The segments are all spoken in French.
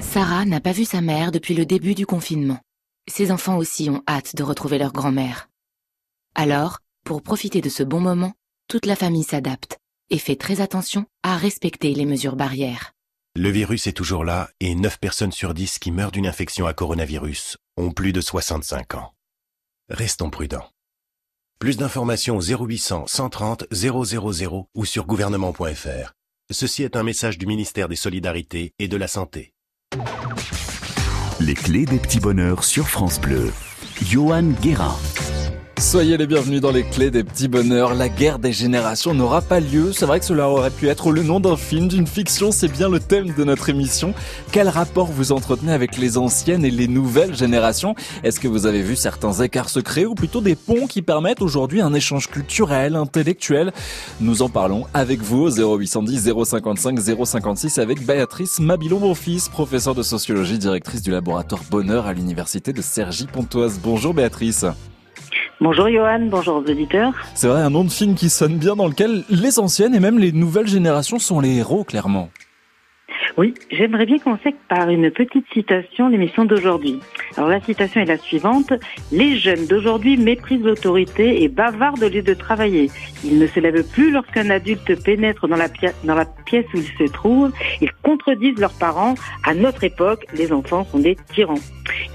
Sarah n'a pas vu sa mère depuis le début du confinement. Ses enfants aussi ont hâte de retrouver leur grand-mère. Alors, pour profiter de ce bon moment, toute la famille s'adapte et fait très attention à respecter les mesures barrières. Le virus est toujours là et 9 personnes sur 10 qui meurent d'une infection à coronavirus ont plus de 65 ans. Restons prudents. Plus d'informations au 0800 130 000 ou sur gouvernement.fr. Ceci est un message du ministère des Solidarités et de la Santé. Les clés des petits bonheurs sur France Bleu. Johan Guérin. Soyez les bienvenus dans les clés des petits bonheurs. La guerre des générations n'aura pas lieu. C'est vrai que cela aurait pu être le nom d'un film, d'une fiction. C'est bien le thème de notre émission. Quel rapport vous entretenez avec les anciennes et les nouvelles générations? Est-ce que vous avez vu certains écarts secrets ou plutôt des ponts qui permettent aujourd'hui un échange culturel, intellectuel? Nous en parlons avec vous au 0810 055 056 avec Béatrice Mabilon-Bonfils, professeure de sociologie, directrice du laboratoire Bonheur à l'université de Cergy-Pontoise. Bonjour Béatrice. Bonjour Johan, bonjour aux auditeurs. C'est vrai, un nom de film qui sonne bien dans lequel les anciennes et même les nouvelles générations sont les héros, clairement. Oui, j'aimerais bien commencer par une petite citation l'émission d'aujourd'hui. Alors la citation est la suivante. Les jeunes d'aujourd'hui méprisent l'autorité et bavardent au lieu de travailler. Ils ne se lèvent plus lorsqu'un adulte pénètre dans la, dans la pièce où ils se trouvent. Ils contredisent leurs parents. À notre époque, les enfants sont des tyrans.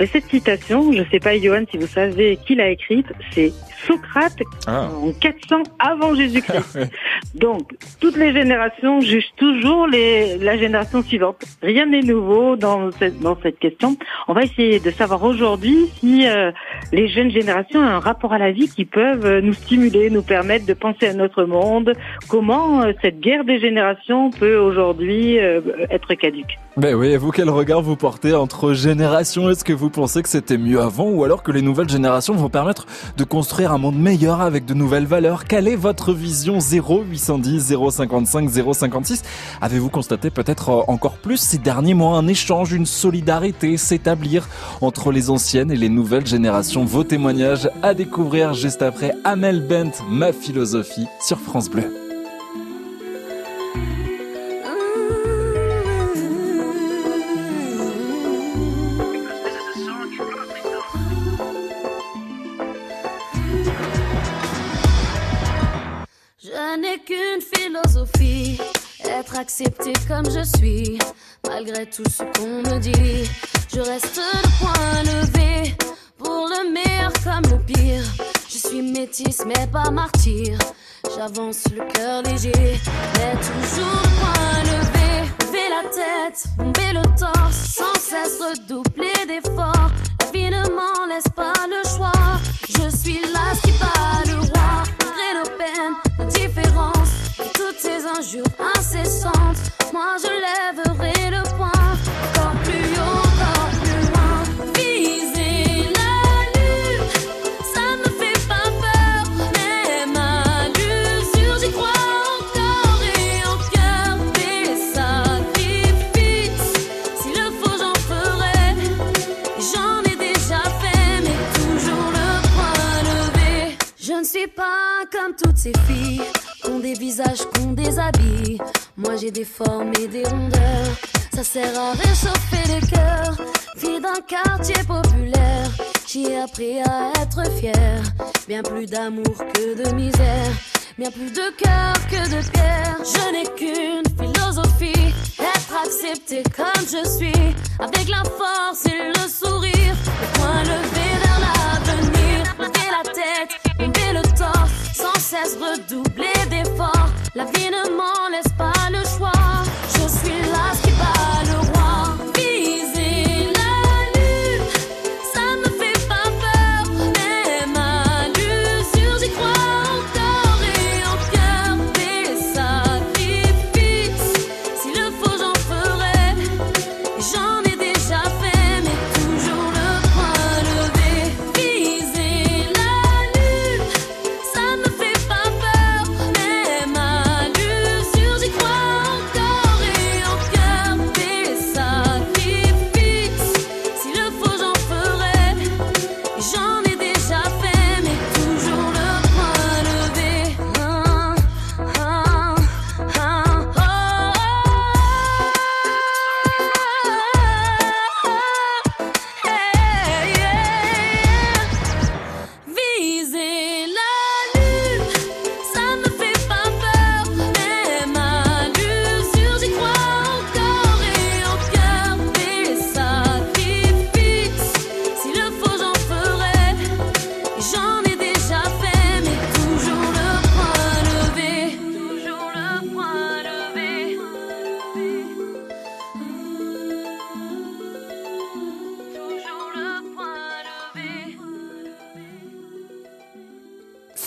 Et cette citation, je ne sais pas Johan si vous savez qui l'a écrite, c'est Socrate Ah. en 400 avant Jésus-Christ. Donc, toutes les générations jugent toujours les, la génération suivante. Rien n'est nouveau dans cette, dans cette question. On va essayer de savoir aujourd'hui si euh, les jeunes générations ont un rapport à la vie qui peuvent euh, nous stimuler, nous permettre de penser à notre monde. Comment euh, cette guerre des générations peut aujourd'hui euh, être caduque? Ben oui, et vous, quel regard vous portez entre générations? Est-ce que vous pensez que c'était mieux avant ou alors que les nouvelles générations vont permettre de construire un monde meilleur avec de nouvelles valeurs? Quelle est votre vision? 0810 055 056 Avez-vous constaté peut-être euh, encore plus ces derniers mois un échange, une solidarité s'établir entre les anciennes et les nouvelles générations Vos témoignages à découvrir juste après Amel Bent, ma philosophie sur France Bleu. Je n'ai qu'une philosophie, être accepté comme je suis, malgré tout ce qu'on me dit. Je reste le point levé, pour le meilleur comme le pire. Je suis métisse mais pas martyr, j'avance le cœur léger, mais toujours le point levé. Lever la tête, bomber le torse, sans cesse redoubler d'efforts. La vie ne m'en laisse pas le choix, je suis là qui bat le roi, malgré nos peines, nos toutes ces injures incessantes. Moi je lèverai le poing, encore plus haut, encore plus loin. Viser la lune, ça me fait pas peur, même à l'usure, j'y crois encore et encore. Des sacrifices, s'il le faut, j'en ferai. J'en ai déjà fait, mais toujours le point levé. Je ne suis pas comme toutes ces filles, qu'on des visages, qu'on des habits. Moi j'ai des formes et des rondeurs, ça sert à réchauffer les cœurs. Fille d'un quartier populaire, j'ai appris à être fière. Bien plus d'amour que de misère, bien plus de cœur que de pierre. Je n'ai qu'une philosophie, être accepté comme je suis, avec la force et le sourire. Le point levé vers l'avenir, lever la tête, le sans cesse redoubler d'efforts. La vie ne m'en laisse pas le choix.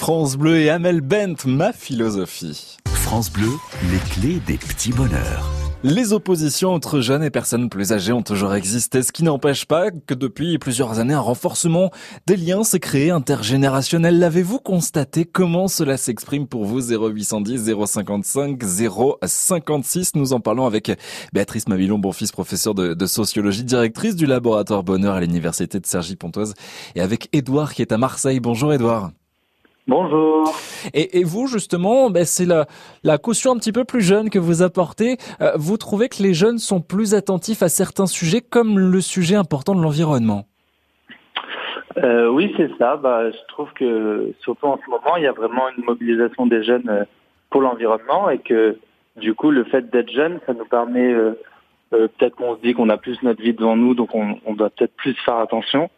France Bleu et Amel Bent, ma philosophie. France Bleu, les clés des petits bonheurs. Les oppositions entre jeunes et personnes plus âgées ont toujours existé, ce qui n'empêche pas que depuis plusieurs années, un renforcement des liens s'est créé intergénérationnel. L'avez-vous constaté? Comment cela s'exprime pour vous? 0810 055 056 Nous en parlons avec Béatrice Mabilon, bon-fils, professeur de, de, sociologie, directrice du laboratoire Bonheur à l'université de Cergy-Pontoise, et avec Édouard qui est à Marseille. Bonjour Édouard. Bonjour. Et, et, vous, justement, ben c'est la, la, caution un petit peu plus jeune que vous apportez. Euh, vous trouvez que les jeunes sont plus attentifs à certains sujets, comme le sujet important de l'environnement? Euh, Oui, c'est ça. Bah, je trouve que, surtout en ce moment, il y a vraiment une mobilisation des jeunes euh, pour l'environnement et que, du coup, le fait d'être jeune, ça nous permet... Euh, euh, peut-être qu'on se dit qu'on a plus notre vie devant nous, donc on, on doit peut-être plus faire attention.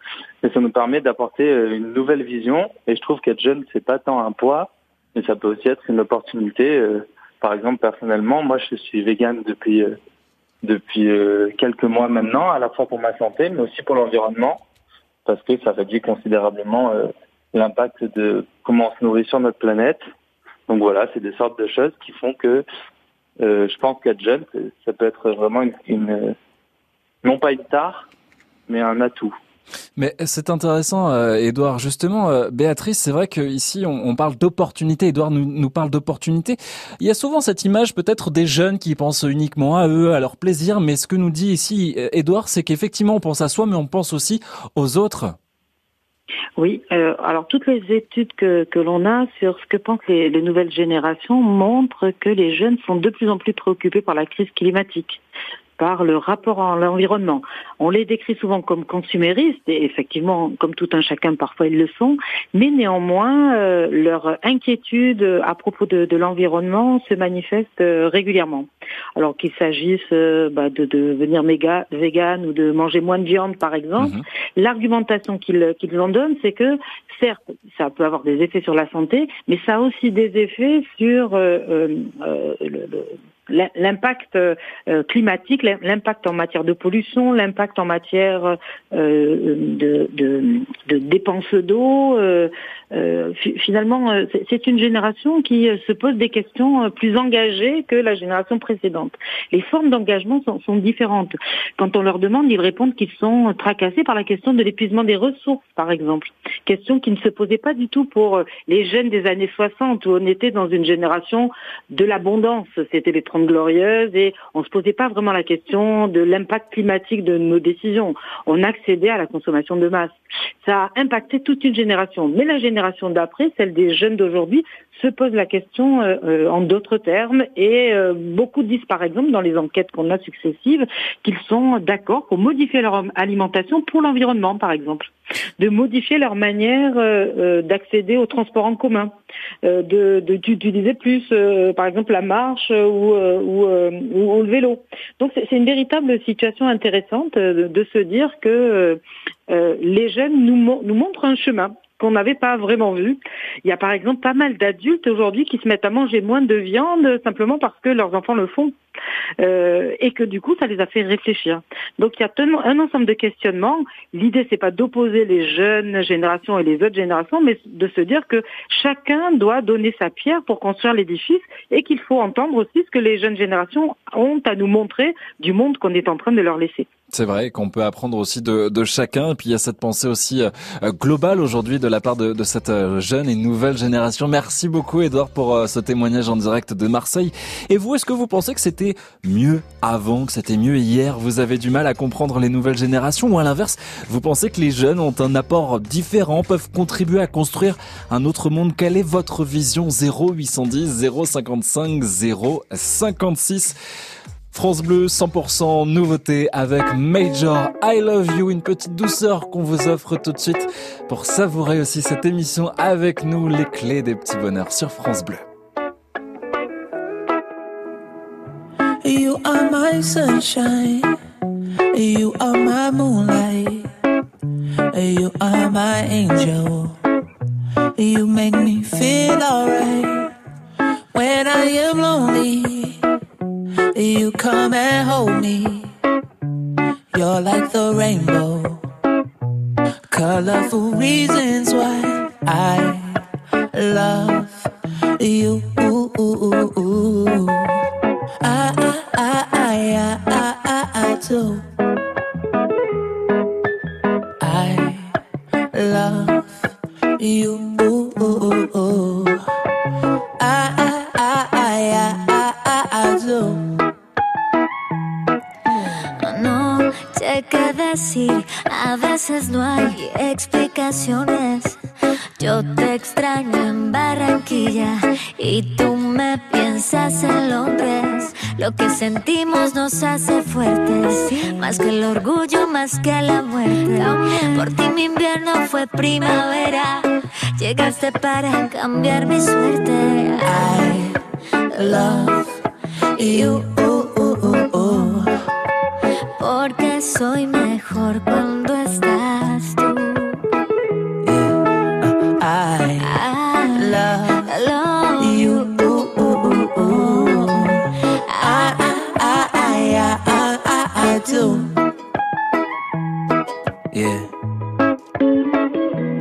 Et ça nous permet d'apporter euh, une nouvelle vision. Et je trouve qu'être jeune, c'est pas tant un poids, mais ça peut aussi être une opportunité. Euh, par exemple, personnellement, moi, je suis vegan depuis depuis quelques mois maintenant, à la fois pour ma santé, mais aussi pour l'environnement, parce que ça réduit considérablement l'impact de comment on se nourrit sur notre planète. Donc voilà, c'est des sortes de choses qui font que euh, je pense qu'être jeune, ça peut être vraiment une, une, non pas une tare, mais un atout. Mais c'est intéressant, euh, Edouard. Justement, euh, Béatrice, c'est vrai qu'ici, on, on parle d'opportunité. Edouard nous, nous parle d'opportunité. Il y a souvent cette image peut-être des jeunes qui pensent uniquement à eux, à leur plaisir. Mais ce que nous dit ici Edouard, c'est qu'effectivement, on pense à soi, mais on pense aussi aux autres. Oui, euh, alors toutes les études que, l'on a sur ce que pensent les, nouvelles générations montrent que les jeunes sont de plus en plus préoccupés par la crise climatique par le rapport à l'environnement. On les décrit souvent comme consuméristes, et effectivement, comme tout un chacun, parfois ils le sont, mais néanmoins, euh, leur inquiétude à propos de, de l'environnement se manifeste euh, régulièrement. Alors qu'il s'agisse euh, bah, de, de, devenir méga, vegan ou de manger moins de viande, par exemple, mmh. l'argumentation qu'ils qu'ils en donnent, c'est que, certes, ça peut avoir des effets sur la santé, mais ça a aussi des effets sur euh, euh, le, le l'impact euh, climatique, l'impact en matière de pollution, l'impact en matière euh, de, de, de, dépenses d'eau. Euh, finalement, c'est une génération qui se pose des questions plus engagées que la génération précédente. Les formes d'engagement sont, sont, différentes. Quand on leur demande, ils répondent qu'ils sont tracassés par la question de l'épuisement des ressources, par exemple. Question qui ne se posait pas du tout pour les jeunes des années 60, où on était dans une génération de l'abondance. C'était les glorieuse et on se posait pas vraiment la question de l'impact climatique de nos décisions. On accédait à la consommation de masse. Ça a impacté toute une génération. Mais la génération d'après, celle des jeunes d'aujourd'hui, se pose la question euh, euh, en d'autres termes et euh, beaucoup disent par exemple dans les enquêtes qu'on a successives qu'ils sont d'accord pour modifier leur alimentation pour l'environnement par exemple, de modifier leur manière d'accéder au transport en commun, de d'utiliser plus par exemple la marche ou, ou, le vélo. Donc c'est une véritable situation intéressante de, de se dire que les jeunes nous montrent un chemin qu'on n'avait pas vraiment vu. Il y a par exemple pas mal d'adultes aujourd'hui qui se mettent à manger moins de viande simplement parce que leurs enfants le font euh, et que du coup ça les a fait réfléchir. Donc il y a un ensemble de questionnements. L'idée c'est pas d'opposer les jeunes générations et les autres générations, mais de se dire que chacun doit donner sa pierre pour construire l'édifice et qu'il faut entendre aussi ce que les jeunes générations ont à nous montrer du monde qu'on est en train de leur laisser. C'est vrai qu'on peut apprendre aussi de, de, chacun. Et puis il y a cette pensée aussi euh, globale aujourd'hui de la part de, de, cette euh, jeune et nouvelle génération. Merci beaucoup Edouard pour euh, ce témoignage en direct de Marseille. Et vous, est-ce que vous pensez que c'était mieux avant, que c'était mieux hier? Vous avez du mal à comprendre les nouvelles générations? Ou à l'inverse, vous pensez que les jeunes ont un apport différent, peuvent contribuer à construire un autre monde? Quelle est votre vision? 0810 055 056 France Bleu 100% nouveauté avec Major I Love You, une petite douceur qu'on vous offre tout de suite pour savourer aussi cette émission avec nous, les clés des petits bonheurs sur France Bleu. You are my sunshine, you are my moonlight, you are my angel, you make me feel alright when I am lonely. You come and hold me. You're like the rainbow. Colorful reasons why I love you. I, I, I, I, I, I, I do. I love you. A veces no hay explicaciones. Yo te extraño en Barranquilla y tú me piensas en Londres. Lo que sentimos nos hace fuertes, más que el orgullo, más que la muerte. Por ti mi invierno fue primavera, llegaste para cambiar mi suerte. I love you. Porque soy mejor cuando estás tú. I I love love you. I, I, I, I, I, I do. Yeah.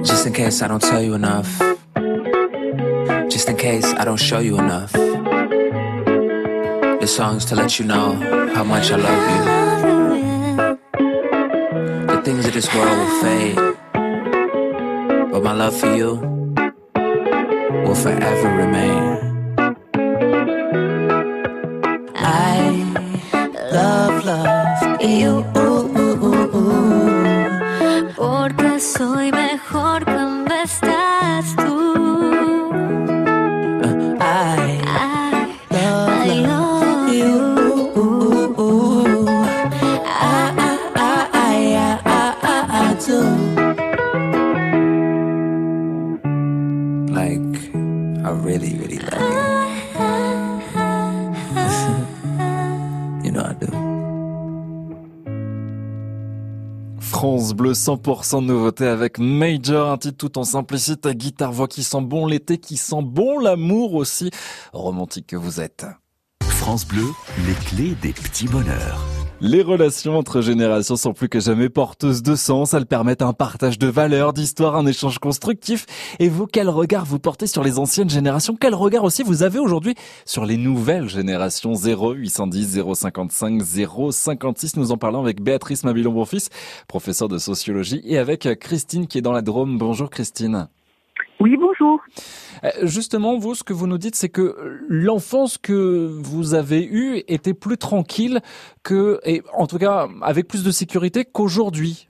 Just in case I don't tell you enough. Just in case I don't show you enough. This song's to let you know how much I love you. Things of this world will fade. But my love for you will forever remain. France Bleu 100% de nouveauté avec Major, un titre tout en simplicité, guitare voix qui sent bon l'été, qui sent bon l'amour aussi, romantique que vous êtes. France Bleu, les clés des petits bonheurs. Les relations entre générations sont plus que jamais porteuses de sens. Elles permettent un partage de valeurs, d'histoires, un échange constructif. Et vous, quel regard vous portez sur les anciennes générations? Quel regard aussi vous avez aujourd'hui sur les nouvelles générations? 0810 055 056 Nous en parlons avec Béatrice Mabilon-Bonfils, professeure de sociologie, et avec Christine qui est dans la Drôme. Bonjour Christine. Oui, bonjour. Euh, Justement, vous, ce que vous nous dites, c'est que l'enfance que vous avez eue était plus tranquille que, et en tout cas avec plus de sécurité qu'aujourd'hui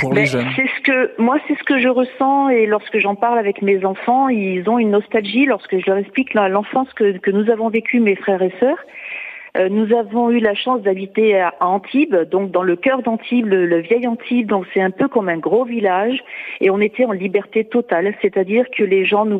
pour les jeunes. C'est ce que moi, c'est ce que je ressens et lorsque j'en parle avec mes enfants, ils ont une nostalgie lorsque je leur explique l'enfance que, que nous avons vécue, mes frères et sœurs. Euh, nous avons eu la chance d'habiter à Antibes, donc dans le cœur d'Antibes, le, le vieil Antibes, donc c'est un peu comme un gros village, et on était en liberté totale, c'est-à-dire que les gens, nous,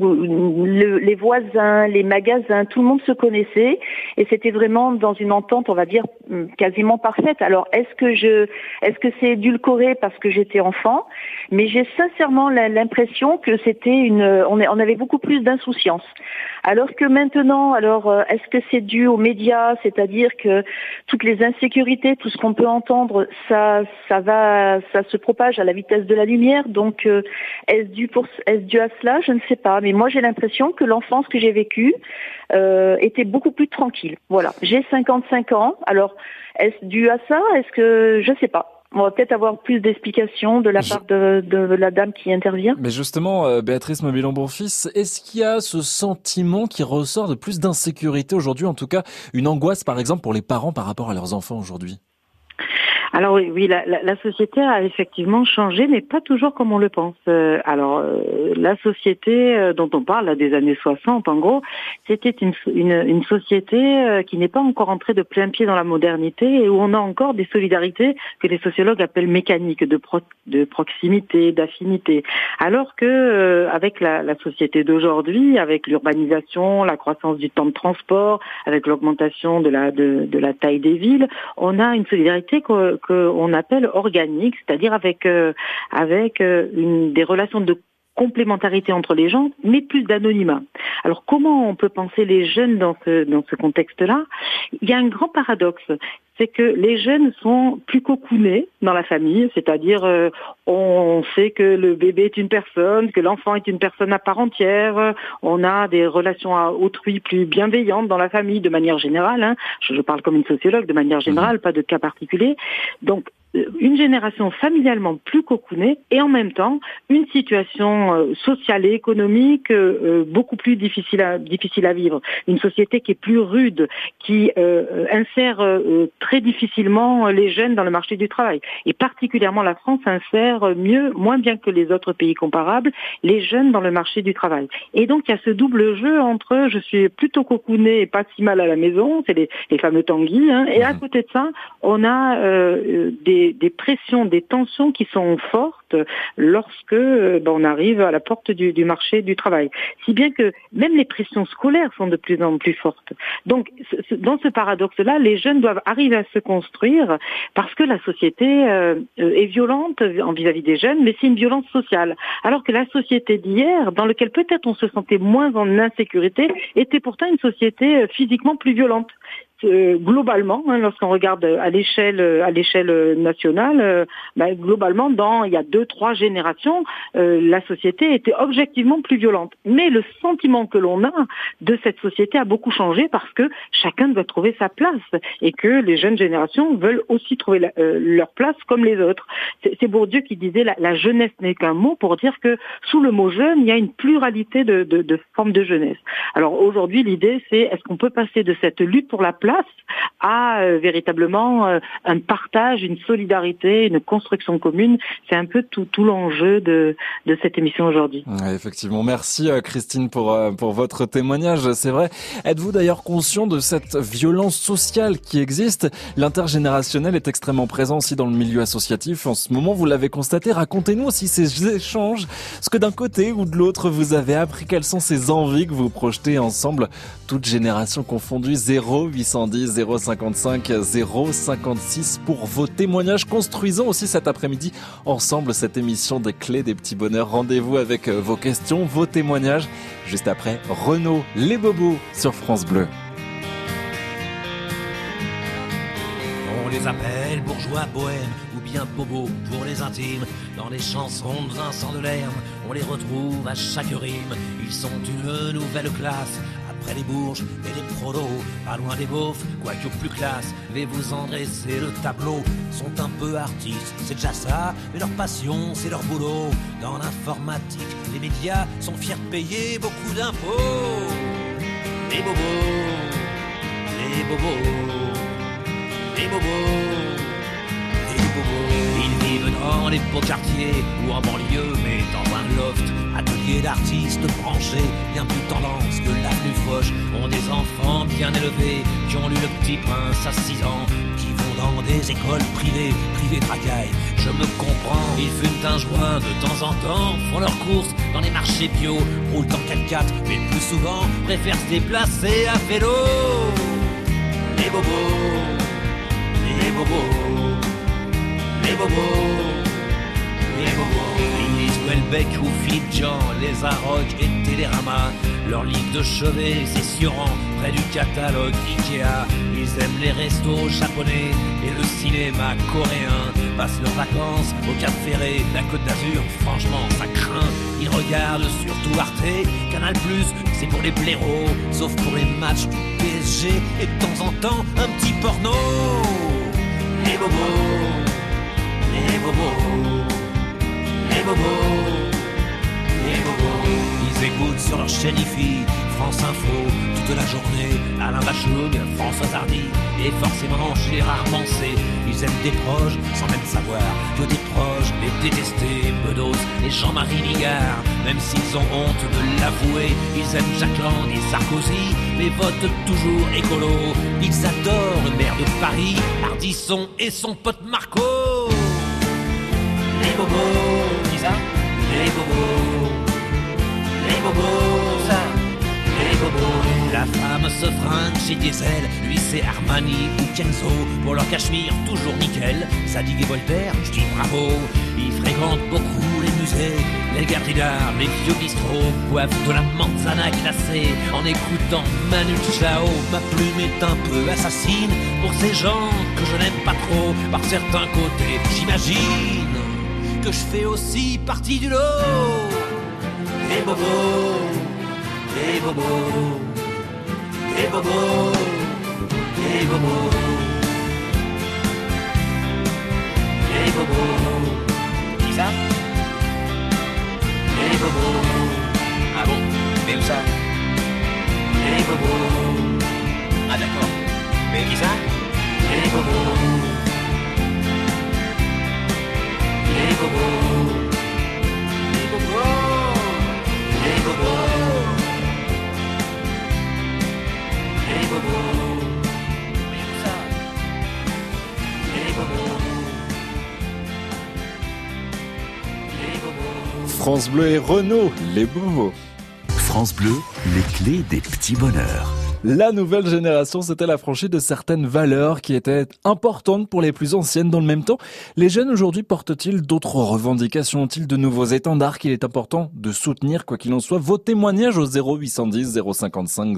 le- les voisins, les magasins, tout le monde se connaissait, et c'était vraiment dans une entente, on va dire, hum, quasiment parfaite. Alors, est-ce que je, est-ce que c'est édulcoré parce que j'étais enfant? Mais j'ai sincèrement l'impression que c'était une, on, avait beaucoup plus d'insouciance. Alors que maintenant, alors euh, est-ce que c'est dû aux médias, que toutes les insécurités, tout ce qu'on peut entendre, ça, ça va, ça se propage à la vitesse de la lumière. Donc, euh, est-ce dû pour, est-ce dû à cela? Je ne sais pas. Mais moi, j'ai l'impression que l'enfance que j'ai vécue euh, était beaucoup plus tranquille. Voilà. J'ai 55 ans. Alors, est-ce dû à ça? Est-ce que je sais pas On va peut-être avoir plus d'explications de la part de, de la dame qui intervient. Mais justement, euh, Béatrice Mobilon-Bonfils, est-ce qu'il y a ce sentiment qui ressort de plus d'insécurité aujourd'hui, en tout cas une angoisse par exemple pour les parents par rapport à leurs enfants aujourd'hui? Alors oui, la, la, société a effectivement changé, mais pas toujours comme on le pense. Euh, alors euh, la société euh, dont on parle, là, des années 60, en gros, c'était une, société qui n'est pas encore entrée de plein pied dans la modernité et où on a encore des solidarités que les sociologues appellent mécaniques, de, pro, de proximité, d'affinité. Alors que avec la, société d'aujourd'hui, avec l'urbanisation, la croissance du temps de transport, avec l'augmentation de la, taille des villes, on a une solidarité qu'on appelle organique, c'est-à-dire avec euh, avec euh, des relations de complémentarité entre les gens, mais plus d'anonymat. Alors comment on peut penser les jeunes dans ce, dans ce contexte-là? Il y a un grand paradoxe, c'est que les jeunes sont plus cocoonés dans la famille, c'est-à-dire euh, on sait que le bébé est une personne, que l'enfant est une personne à part entière, on a des relations à autrui plus bienveillantes dans la famille de manière générale, hein. je, je, parle comme une sociologue de manière générale, pas de cas particulier. Donc une génération familialement plus cocoonée et en même temps une situation euh, sociale et économique euh, euh, beaucoup plus difficile à, difficile à vivre. Une société qui est plus rude, qui insère très difficilement les jeunes dans le marché du travail. Et particulièrement la France insère mieux, moins bien que les autres pays comparables, les jeunes dans le marché du travail. Et donc il y a ce double jeu entre je suis plutôt cocooné et pas si mal à la maison, c'est les, les, fameux tanguis, hein, et à mmh. côté de ça, on a des des, pressions, des tensions qui sont fortes lorsque euh, ben, on arrive à la porte du, marché du travail. Si bien que même les pressions scolaires sont de plus en plus fortes. Donc, dans ce paradoxe-là, les jeunes doivent arriver à se construire parce que la société euh, est violente vis-à-vis des jeunes, mais c'est une violence sociale. Alors que la société d'hier, dans laquelle peut-être on se sentait moins en insécurité, était pourtant une société euh, physiquement plus violente. Euh, globalement, hein, lorsqu'on regarde à l'échelle à l'échelle nationale, euh, ben, globalement, dans il y a deux trois générations, euh, la société était objectivement plus violente. Mais le sentiment que l'on a de cette société a beaucoup changé parce que chacun doit trouver sa place et que les jeunes générations veulent aussi trouver leur place comme les autres. C'est Bourdieu qui disait la, la jeunesse n'est qu'un mot pour dire que sous le mot jeune, il y a une pluralité de, de, de formes de jeunesse. Alors aujourd'hui, l'idée c'est est-ce qu'on peut passer de cette lutte pour la place place à euh, véritablement euh, un partage, une solidarité, une construction commune. C'est un peu tout, tout l'enjeu de, de cette émission aujourd'hui. effectivement, merci euh, Christine pour, pour votre témoignage. C'est vrai. Êtes-vous d'ailleurs conscient de cette violence sociale qui existe? L'intergénérationnel est extrêmement présent aussi dans le milieu associatif. En ce moment, vous l'avez constaté. Racontez-nous aussi ces échanges, ce que d'un côté ou de l'autre vous avez appris, quelles sont ces envies que vous projetez ensemble, toutes générations confondues, 0 810 055 056 pour vos témoignages. Construisons aussi cet après-midi ensemble cette émission des clés des petits bonheurs. Rendez-vous avec euh, vos questions, vos témoignages. Juste après, Renault, les bobos sur France Bleu. On les appelle bourgeois bohèmes ou bien bobos pour les intimes. Dans les chansons de Vincent Delerme, on les retrouve à chaque rime. Ils sont une nouvelle classe après les bourges et les prolos, pas loin des beaufs, quoique plus classe, mais vous en dressez le tableau, sont un peu artistes, c'est déjà ça, mais leur passion, c'est leur boulot. Dans l'informatique, les médias sont fiers de payer beaucoup d'impôts. Les bobos, les bobos, les bobos. Ils vivent dans les beaux quartiers ou en banlieue, mais dans un loft. Atelier d'artistes branchés, bien plus tendance que la plus fauche. Ont des enfants bien élevés qui ont lu le petit prince à 6 ans, qui vont dans des écoles privées, privées tracailles. Je me comprends, ils fument un joint de temps en temps, font leurs courses dans les marchés bio, roulent en 4x4, mais plus souvent préfèrent se déplacer à vélo. Les bobos, les bobos les bobos, les bobos. Ils lisent Welbeck ou Philippe Jean, les Arocs et Télérama. Leur livre de chevet, c'est Suran, près du catalogue Ikea. Ils aiment les restos japonais et le cinéma coréen. Passent leurs vacances au Cap Ferré, la Côte d'Azur, franchement ça craint. Ils regardent surtout Arte, Canal Plus, c'est pour les blaireaux, sauf pour les matchs PSG et de temps en temps un petit porno. Les bobos les bobos, les bobos, les bobos. Ils écoutent sur leur chaîne IFI, France Info, toute la journée, Alain Bachung, François Hardy, et forcément Gérard Mancé. Ils aiment des proches sans même savoir que des proches les détestés, Bedos et Jean-Marie Ligard. Même s'ils ont honte de l'avouer, ils aiment Jacques Lang et Sarkozy, mais votent toujours écolo. Ils adorent le maire de Paris, Ardisson et son pote Marco les bobos, dis ça, les bobos, les bobos, ça, les bobos. La femme se fringue chez Diesel, lui c'est Armani ou Kenzo, pour leur cachemire toujours nickel. Zadig et Voltaire, je dis bravo, ils fréquentent beaucoup les musées les gardiens, les vieux bistrots boivent de la manzana glacée en écoutant Manu Chao. Ma plume est un peu assassine pour ces gens que je n'aime pas trop. Par certains côtés, j'imagine que je fais aussi partie du lot. Les bobos, les bobos, les bobos, les bobos. Les bobos. Qui ça? Les bobos. Ah bon? Mais où ça? Les bobos. Ah d'accord. Mais qui ça? Les bobos. Ça Les bobos. Les bobos. France Bleu et Renault, les bobos. France Bleu, les clés des petits bonheurs. La nouvelle génération s'était affranchie de certaines valeurs qui étaient importantes pour les plus anciennes dans le même temps. Les jeunes aujourd'hui portent-ils d'autres revendications? Ont-ils de nouveaux étendards qu'il est important de soutenir quoi qu'il en soit? Vos témoignages au 0810 055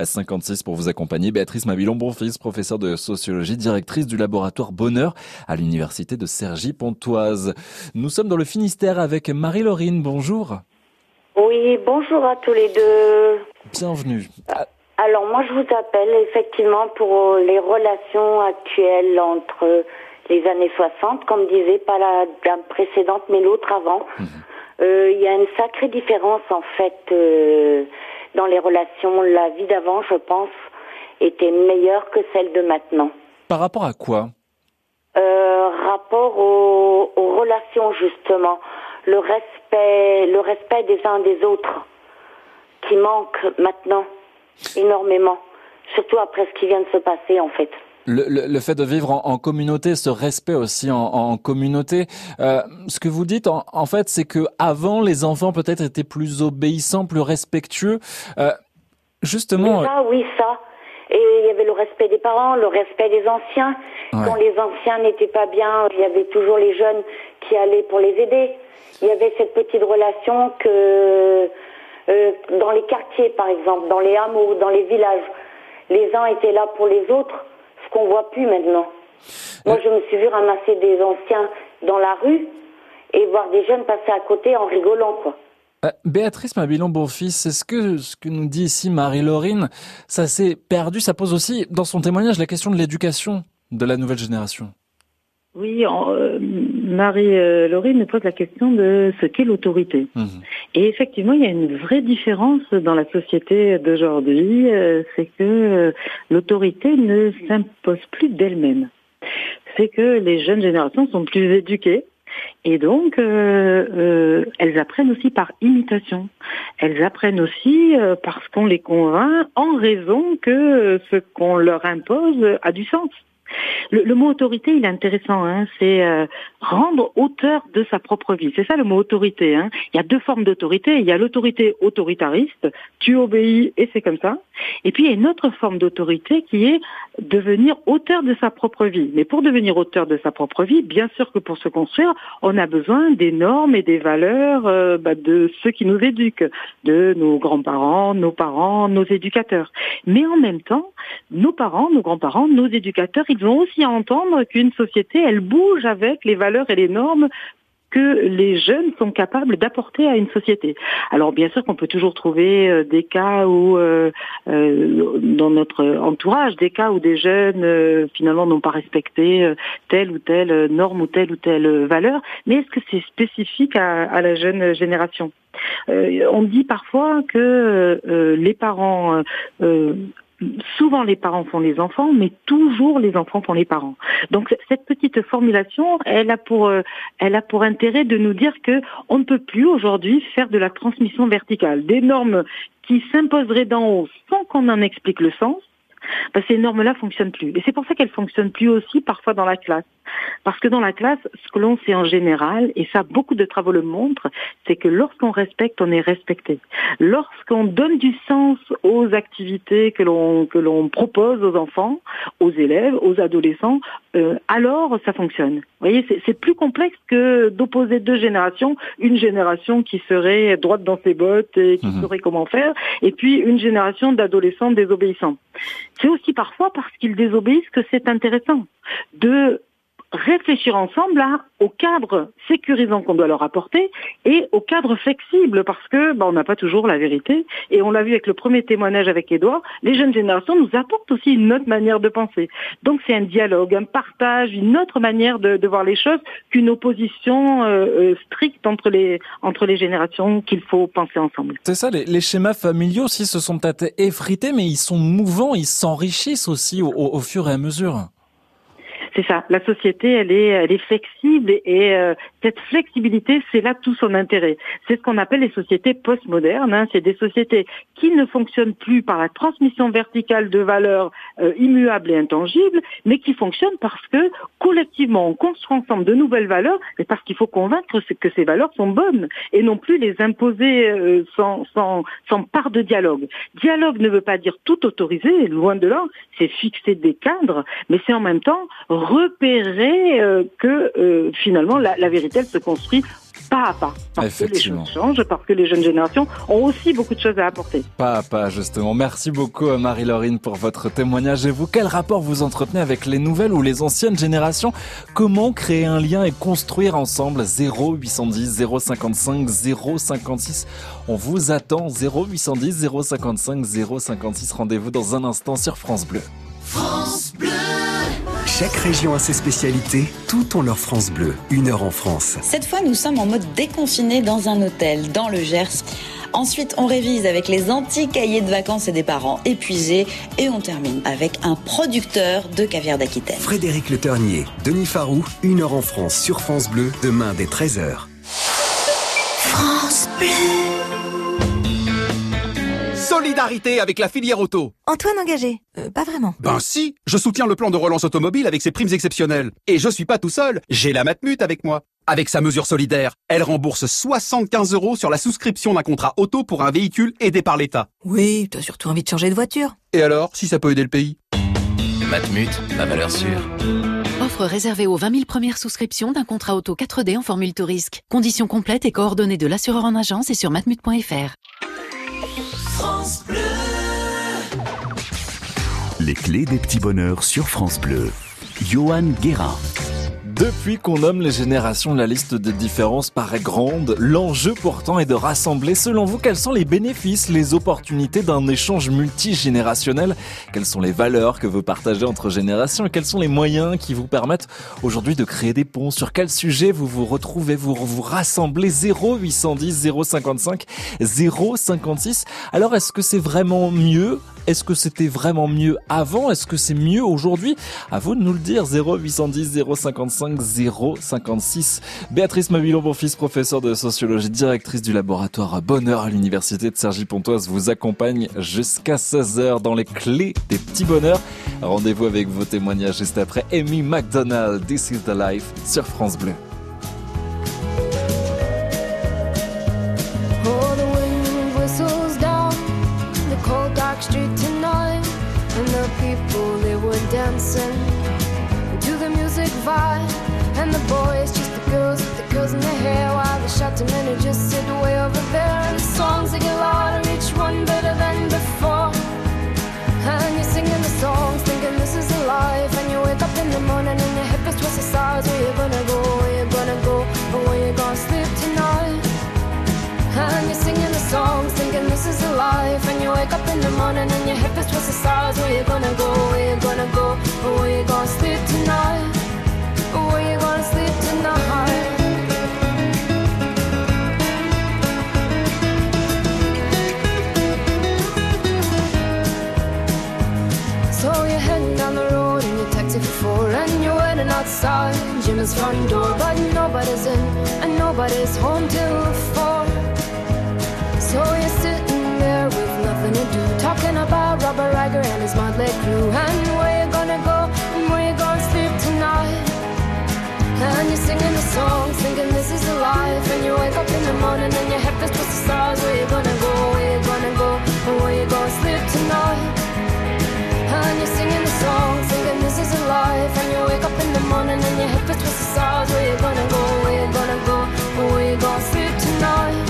056 pour vous accompagner. Béatrice Mabilon-Bonfils, professeure de sociologie, directrice du laboratoire Bonheur à l'université de Cergy-Pontoise. Nous sommes dans le Finistère avec Marie-Laurine. Bonjour. Oui, bonjour à tous les deux. Bienvenue. Alors moi je vous appelle effectivement pour les relations actuelles entre les années 60, comme disait pas la dame précédente mais l'autre avant. Euh, Il y a une sacrée différence en fait euh, dans les relations. La vie d'avant, je pense, était meilleure que celle de maintenant. Par rapport à quoi? Euh, rapport aux, aux relations justement, le respect, le respect des uns des autres, qui manque maintenant énormément, surtout après ce qui vient de se passer en fait. Le, le, le fait de vivre en, en, communauté, ce respect aussi en, en communauté. Euh, ce que vous dites, en, en fait, c'est que avant, les enfants peut-être étaient plus obéissants, plus respectueux. Euh, justement. Ça, oui, ça. Et il y avait le respect des parents, le respect des anciens. Ouais. Quand les anciens n'étaient pas bien, il y avait toujours les jeunes qui allaient pour les aider. Il y avait cette petite relation que euh, dans les quartiers, par exemple, dans les hameaux, dans les villages, les uns étaient là pour les autres, ce qu'on voit plus maintenant. Moi, je me suis vu ramasser des anciens dans la rue et voir des jeunes passer à côté en rigolant, quoi. Euh, Béatrice Mabilon-Bonfils, c'est ce que, ce que nous dit ici Marie-Laurine. Ça s'est perdu, ça pose aussi dans son témoignage la question de l'éducation de la nouvelle génération? Oui, euh, Marie-Laurine me pose la question de ce qu'est l'autorité. Mmh. Et effectivement, il y a une vraie différence dans la société d'aujourd'hui, euh, c'est que euh, l'autorité ne s'impose plus d'elle-même. C'est que les jeunes générations sont plus éduquées, et donc, euh, euh, elles apprennent aussi par imitation. Elles apprennent aussi euh, parce qu'on les convainc en raison que ce qu'on leur impose a du sens. Le, le, mot autorité, il est intéressant. Hein, c'est euh, rendre auteur de sa propre vie. C'est ça le mot autorité. Hein. Il y a deux formes d'autorité. Il y a l'autorité autoritariste. Tu obéis et c'est comme ça. Et puis il y a une autre forme d'autorité qui est devenir auteur de sa propre vie. Mais pour devenir auteur de sa propre vie, bien sûr que pour se construire, on a besoin des normes et des valeurs euh, bah, de ceux qui nous éduquent, de nos grands-parents, nos parents, nos éducateurs. Mais en même temps, nos parents, nos grands-parents, nos éducateurs, vont aussi entendre qu'une société, elle bouge avec les valeurs et les normes que les jeunes sont capables d'apporter à une société. Alors bien sûr qu'on peut toujours trouver euh, des cas où, euh, euh, dans notre entourage, des cas où des jeunes euh, finalement n'ont pas respecté euh, telle ou telle norme ou telle ou telle valeur, mais est-ce que c'est spécifique à, à, la jeune génération? On dit parfois que les parents souvent les parents font les enfants, mais toujours les enfants font les parents. Donc cette petite formulation, elle a pour, elle a pour intérêt de nous dire que on ne peut plus aujourd'hui faire de la transmission verticale, des normes qui s'imposeraient d'en haut sans qu'on en explique le sens. Bah, ces normes-là fonctionnent plus. Et c'est pour ça qu'elles fonctionnent plus aussi parfois dans la classe. Parce que dans la classe, ce que l'on sait en général, et ça beaucoup de travaux le montrent, c'est que lorsqu'on respecte, on est respecté. Lorsqu'on donne du sens aux activités que l'on que l'on propose aux enfants, aux élèves, aux adolescents, euh, alors ça fonctionne. Vous voyez, c'est plus complexe que d'opposer deux générations, une génération qui serait droite dans ses bottes et qui Mhm. saurait comment faire, et puis une génération d'adolescents désobéissants. C'est aussi parfois parce qu'ils désobéissent que c'est intéressant de réfléchir ensemble au cadre sécurisant qu'on doit leur apporter et au cadre flexible parce que bah, on n'a pas toujours la vérité et on l'a vu avec le premier témoignage avec Edouard, les jeunes générations nous apportent aussi une autre manière de penser. Donc c'est un dialogue, un partage, une autre manière de, de voir les choses qu'une opposition euh, euh, stricte entre les entre les générations qu'il faut penser ensemble. C'est ça, les, les schémas familiaux aussi se sont peut-être effrités, mais ils sont mouvants, ils s'enrichissent aussi au, au- au fur et à mesure. C'est ça. La société, elle est, elle est flexible et, euh, cette flexibilité, c'est là tout son intérêt. C'est ce qu'on appelle les sociétés postmodernes. Hein. C'est des sociétés qui ne fonctionnent plus par la transmission verticale de valeurs euh, immuables et intangibles, mais qui fonctionnent parce que collectivement, on construit ensemble de nouvelles valeurs, et parce qu'il faut convaincre que ces valeurs sont bonnes et non plus les imposer euh, sans, sans, sans part de dialogue. Dialogue ne veut pas dire tout autoriser, loin de là. C'est fixer des cadres, mais c'est en même temps repérer euh, que euh, finalement la, la vérité elle se construit pas à pas. Parce que les Effectivement. choses changent, parce que les jeunes générations ont aussi beaucoup de choses à apporter. Pas à pas, justement. Merci beaucoup à Marie-Laurine pour votre témoignage. Et vous, quel rapport vous entretenez avec les nouvelles ou les anciennes générations? Comment créer un lien et construire ensemble? 0810 055 056 On vous attend 0810 055 056. Rendez-vous dans un instant sur France Bleu. France Bleu. Chaque région a ses spécialités, tout ont leur France Bleu. Une heure en France. Cette fois, nous sommes en mode déconfiné dans un hôtel, dans le Gers. Ensuite, on révise avec les antiques cahiers de vacances et des parents épuisés. Et on termine avec un producteur de caviar d'Aquitaine. Frédéric Le Ternier, Denis Farou, une heure en France sur France Bleu, demain dès 13h. France Bleu. Solidarité avec la filière auto. Antoine engagé Euh, Pas vraiment. Ben si, je soutiens le plan de relance automobile avec ses primes exceptionnelles. Et je suis pas tout seul, j'ai la Matmut avec moi. Avec sa mesure solidaire, elle rembourse 75 euros sur la souscription d'un contrat auto pour un véhicule aidé par l'État. Oui, t'as surtout envie de changer de voiture. Et alors, si ça peut aider le pays? Matmut, la valeur sûre. Offre réservée aux 20 000 premières souscriptions d'un contrat auto 4D en formule tout risque. Conditions complètes et coordonnées de l'assureur en agence et sur matmut.fr. France Bleu. Les clés des petits bonheurs sur France Bleu. Johan Guérin. Depuis qu'on nomme les générations, la liste des différences paraît grande. L'enjeu pourtant est de rassembler, selon vous, quels sont les bénéfices, les opportunités d'un échange multigénérationnel? Quelles sont les valeurs que vous partagez entre générations? Et quels sont les moyens qui vous permettent aujourd'hui de créer des ponts? Sur quel sujet vous vous retrouvez, vous vous rassemblez 0810 055 056 Alors est-ce que c'est vraiment mieux est-ce que c'était vraiment mieux avant? Est-ce que c'est mieux aujourd'hui? À vous de nous le dire. 0810 055 056. Béatrice Mabilon, mon fils, professeur de sociologie, directrice du laboratoire Bonheur à l'université de Cergy-Pontoise, vous accompagne jusqu'à 16h dans les clés des petits bonheurs. Rendez-vous avec vos témoignages juste après Amy McDonald, This is the Life sur France Bleu. Dancing to the music vibe, and the boys just the girls with the girls in their hair, while the shouting men who just sit you wake up in the morning and your hip is twisted sides. Where you gonna go? Where you gonna go? Where you gonna sleep tonight? Where you gonna sleep tonight? So you're heading down the road in your taxi for four And you're waiting outside Jim's front door But nobody's in and nobody's home till four So you're Talking about Robert Riger and his motley crew. And where you gonna go and where you gonna sleep tonight? And you're singing the song, thinking this is the life. And you wake up in the morning and your head feels the stars. Where you gonna go? Where you gonna go? And where you gonna sleep tonight? And you're singing the song, thinking this is a life. And you wake up in the morning and your head feels the stars. Where you gonna go? Where you gonna go? And where you gonna sleep tonight?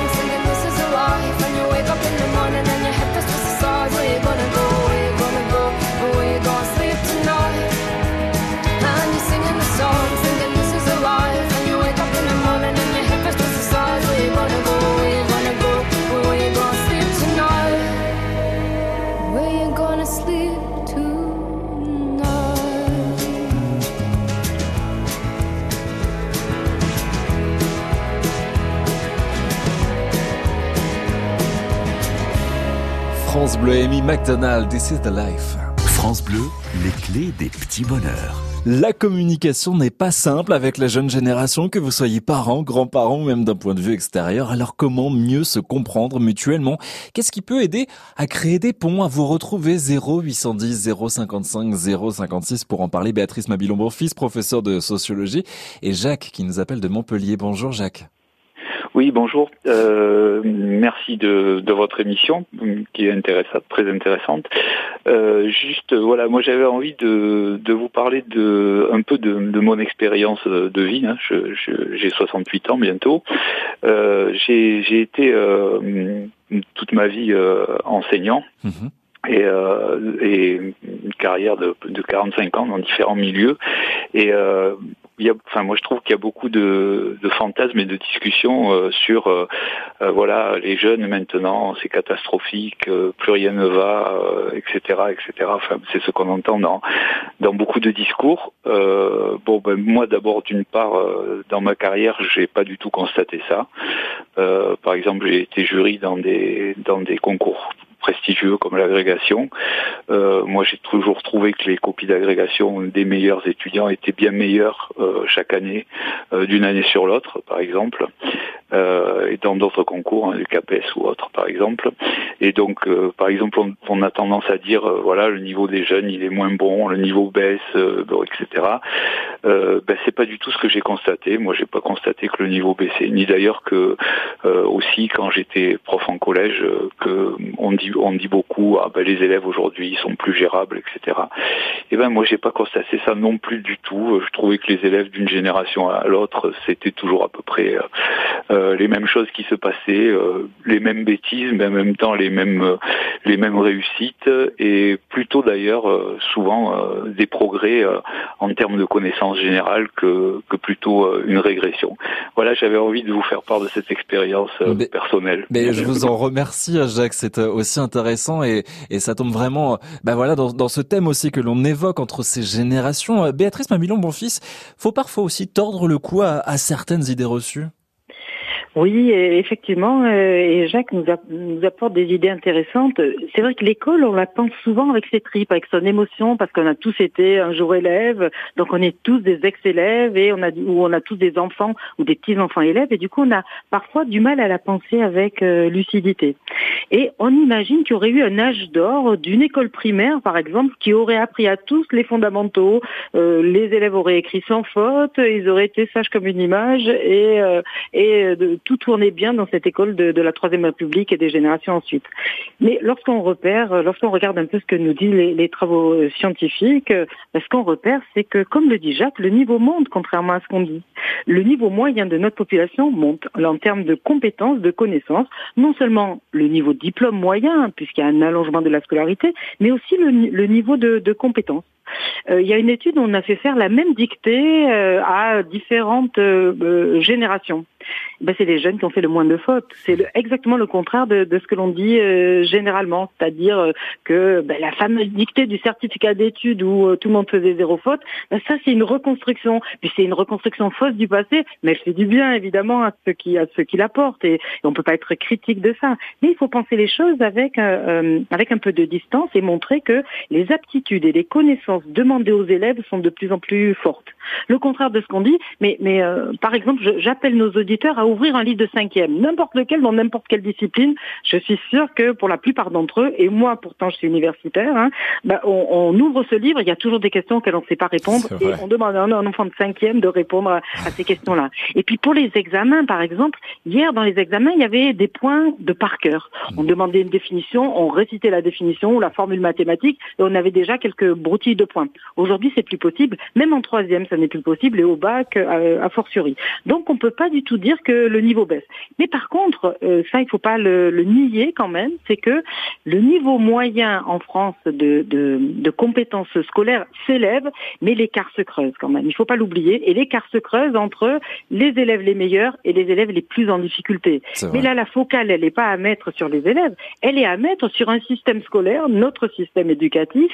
Bleu, Amy McDonald, This is the life. France Bleu, les clés des petits bonheurs. La communication n'est pas simple avec la jeune génération, que vous soyez parents, grands-parents ou même d'un point de vue extérieur. Alors comment mieux se comprendre mutuellement? Qu'est-ce qui peut aider à créer des ponts, à vous retrouver? 0810 055 056 pour en parler Béatrice Mabilon-Bonfils, professeur de sociologie, et Jacques qui nous appelle de Montpellier. Bonjour Jacques. Oui, bonjour. Euh, merci de, de votre émission qui est intéressante, très intéressante. Euh, juste, voilà, moi j'avais envie de, de vous parler de un peu de, de mon expérience de vie. hein. Je- je- J'ai 68 ans bientôt. Euh, J'ai j'ai été euh, toute ma vie euh, enseignant. Et, euh, et une carrière de, de 45 ans dans différents milieux. Et euh, moi je trouve qu'il y a beaucoup de, fantasmes et de discussions euh, sur, euh, euh, voilà, les jeunes maintenant, c'est catastrophique, plus rien ne va, etc., etc. C'est ce qu'on entend dans dans beaucoup de discours. Bon, ben, moi d'abord, d'une part, dans ma carrière, j'ai pas du tout constaté ça. Par exemple, j'ai été jury dans des dans des concours prestigieux comme l'agrégation. Euh, moi, j'ai toujours trouvé que les copies d'agrégation des meilleurs étudiants étaient bien meilleures euh, chaque année, euh, d'une année sur l'autre, par exemple, et dans d'autres concours, hein, du CAPES ou autres, par exemple. Et donc, par exemple, on, a tendance à dire, voilà, le niveau des jeunes, il est moins bon, le niveau baisse, etc. Ben, c'est pas du tout ce que j'ai constaté. Moi, j'ai pas constaté que le niveau baissait, ni d'ailleurs que aussi quand j'étais prof en collège, que on dit on dit beaucoup, ah ben les élèves aujourd'hui ils sont plus gérables, etc. Et ben moi j'ai pas constaté ça non plus du tout. Euh, Je trouvais que les élèves d'une génération à l'autre, c'était toujours à peu près euh, euh, les mêmes choses qui se passaient, euh, les mêmes bêtises, mais en même temps les mêmes les mêmes réussites, et plutôt d'ailleurs souvent euh, des progrès en termes de connaissances générales que que plutôt une régression. Voilà, j'avais envie de vous faire part de cette expérience personnelle. Mais je vous en remercie, Jacques. C'est aussi intéressant et, et ça tombe vraiment, bah voilà, dans, dans ce thème aussi que l'on évoque entre ces générations. Euh, Béatrice Mamilon, bon fils, faut parfois aussi tordre le cou à, à certaines idées reçues. Oui, effectivement, euh, et Jacques nous, a- nous apporte des idées intéressantes. C'est vrai que l'école, on la pense souvent avec ses tripes, avec son émotion, parce qu'on a tous été un jour élèves, donc on est tous des ex-élèves et on a ou on a tous des enfants ou des petits enfants élèves, et du coup on a parfois du mal à la penser avec euh, lucidité. Et on imagine qu'il y aurait eu un âge d'or d'une école primaire, par exemple, qui aurait appris à tous les fondamentaux. Euh, les élèves auraient écrit sans faute, ils auraient été sages comme une image et, et de- tout tournait bien dans cette école de, de la Troisième République et des générations ensuite. Mais lorsqu'on repère, euh, lorsqu'on regarde un peu ce que nous disent les, les travaux euh, scientifiques, euh, ce qu'on repère, c'est que, comme le dit Jacques, le niveau monte, contrairement à ce qu'on dit. Le niveau moyen de notre population monte en termes de compétences, de connaissances, non seulement le niveau diplôme moyen, puisqu'il y a un allongement de la scolarité, mais aussi le, le niveau de, de compétences. Euh, il y a une étude où on a fait faire la même dictée euh, à différentes euh, générations. Ben, c'est les jeunes qui ont fait le moins de fautes. C'est exactement le contraire de, de ce que l'on dit euh, généralement, c'est-à-dire que ben, la fameuse dictée du certificat d'études où tout le monde faisait zéro faute, ben, ça c'est une reconstruction. Puis c'est une reconstruction fausse du passé, mais elle fait du bien évidemment à ceux qui à ceux qui la portent et, on peut pas être critique de ça. Mais il faut penser les choses avec euh, avec un peu de distance et montrer que les aptitudes et les connaissances demandées aux élèves sont de plus en plus fortes. Le contraire de ce qu'on dit, mais mais euh, par exemple, j'appelle nos auditeurs à ouvrir un livre de cinquième, n'importe lequel dans n'importe quelle discipline. Je suis sûre que pour la plupart d'entre eux, et moi pourtant je suis universitaire, hein, bah, on, on ouvre ce livre, il y a toujours des questions auxquelles on ne sait pas répondre, et on demande à un, un enfant de cinquième de répondre à, à ces questions-là. Et puis pour les examens, par exemple, hier dans les examens, il y avait des points de par cœur. On demandait une définition, on récitait la définition ou la formule mathématique, et on avait déjà quelques broutilles de points. Aujourd'hui, c'est plus possible, même en troisième, ça n'est plus possible, et au bac, euh, a fortiori. Donc on peut pas du tout dire que le niveau baisse. Mais par contre, euh, ça il faut pas le, le nier quand même, c'est que le niveau moyen en France de, de, de compétences scolaires s'élève, mais l'écart se creuse quand même. Il faut pas l'oublier. Et l'écart se creuse entre les élèves les meilleurs et les élèves les plus en difficulté. Mais là, la focale, elle n'est pas à mettre sur les élèves, elle est à mettre sur un système scolaire, notre système éducatif,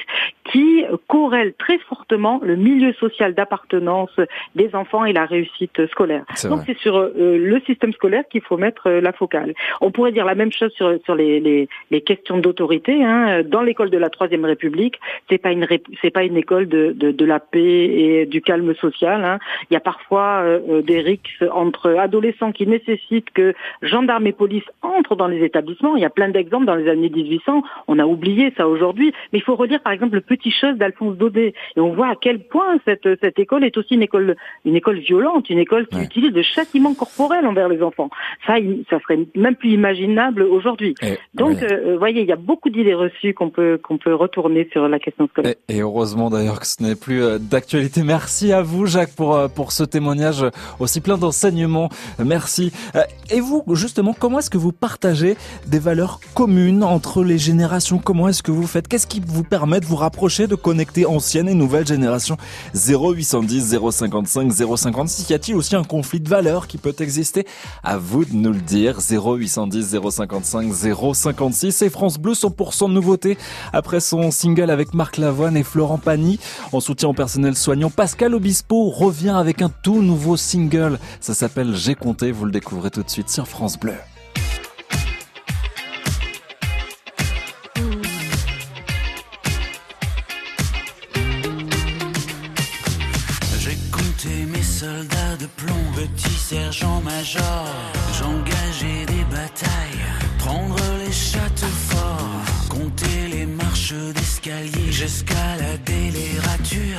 qui corrèle très fortement le milieu social d'appartenance des enfants et la réussite scolaire. Donc c'est sur euh, le système scolaire qu'il faut mettre euh, la focale. On pourrait dire la même chose sur, sur les, les, les questions d'autorité. Hein. Dans l'école de la Troisième République, c'est pas une c'est pas une école de, de, de la paix et du calme social. Hein. Il y a parfois euh, euh, des rixes entre adolescents qui nécessitent que gendarmes et police entrent dans les établissements. Il y a plein d'exemples dans les années 1800. On a oublié ça aujourd'hui, mais il faut redire par exemple le petit chose d'Alphonse Daudet. Et on voit à quel point cette, cette école est aussi une école, une école violente, une école qui utilise de châtiment corporel envers les enfants. Ça, ça serait même plus imaginable aujourd'hui. Donc, euh, vous voyez, il y a beaucoup d'idées reçues qu'on peut qu'on peut retourner sur la question scolaire. Et, et heureusement d'ailleurs que ce n'est plus euh, d'actualité. Merci à vous Jacques pour euh, pour ce témoignage aussi plein d'enseignements. Merci. Euh, Et vous justement, comment est-ce que vous partagez des valeurs communes entre les générations? Comment est-ce que vous faites? Qu'est-ce qui vous permet de vous rapprocher, de connecter ancienne et nouvelle génération 0810 055 056. Y a-t-il aussi un conflit de valeurs qui peut exister? À vous de nous le dire. 0810 055 056 et France Bleu 100% de nouveautés après son single avec Marc Lavoine et Florent Pagny. En soutien au personnel soignant, Pascal Obispo revient avec un tout nouveau single. Ça s'appelle J'ai compté. Vous le découvrez tout de suite sur France Bleu. J'escaladais les ratures,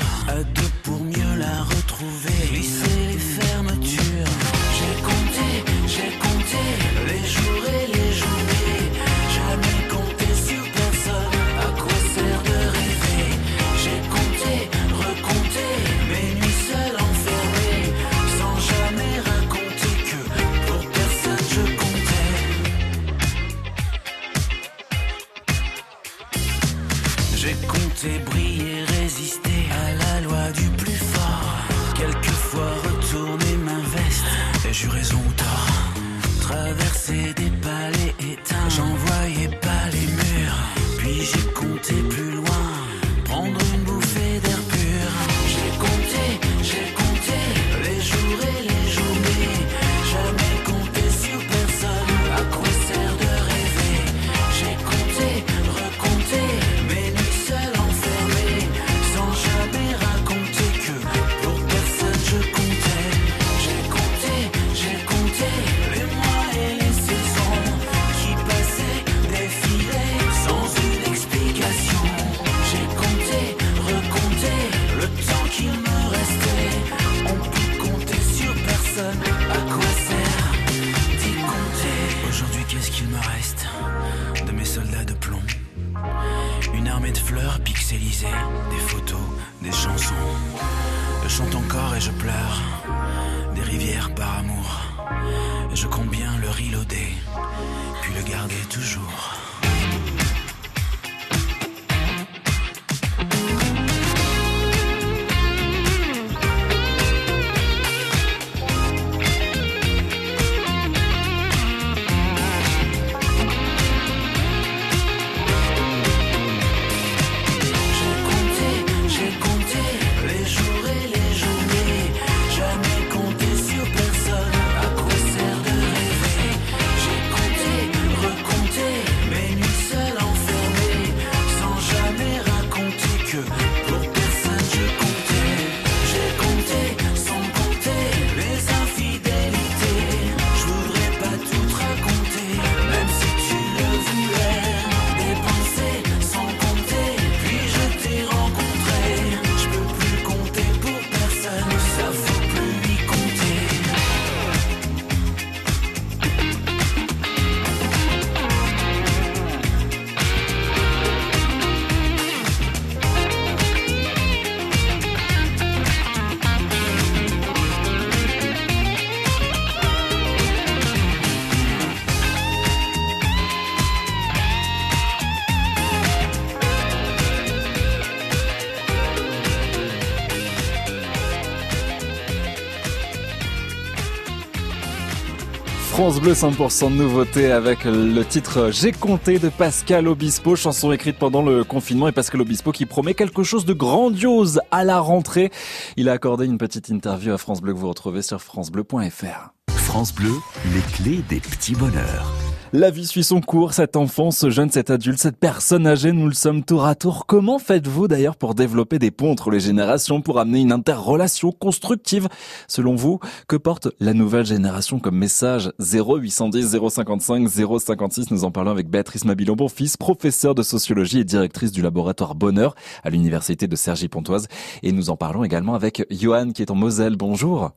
France Bleu 100% de nouveauté avec le titre J'ai compté de Pascal Obispo, chanson écrite pendant le confinement et Pascal Obispo qui promet quelque chose de grandiose à la rentrée. Il a accordé une petite interview à France Bleu que vous retrouvez sur francebleu.fr. France Bleu, les clés des petits bonheurs. La vie suit son cours, cet enfant, ce jeune, cet adulte, cette personne âgée, nous le sommes tour à tour. Comment faites-vous d'ailleurs pour développer des ponts entre les générations, pour amener une interrelation constructive? Selon vous, que porte la nouvelle génération comme message? 0810 055 056 Nous en parlons avec Béatrice Mabilon-Bonfils, professeure de sociologie et directrice du laboratoire Bonheur à l'université de Cergy-Pontoise. Et nous en parlons également avec Johan qui est en Moselle. Bonjour.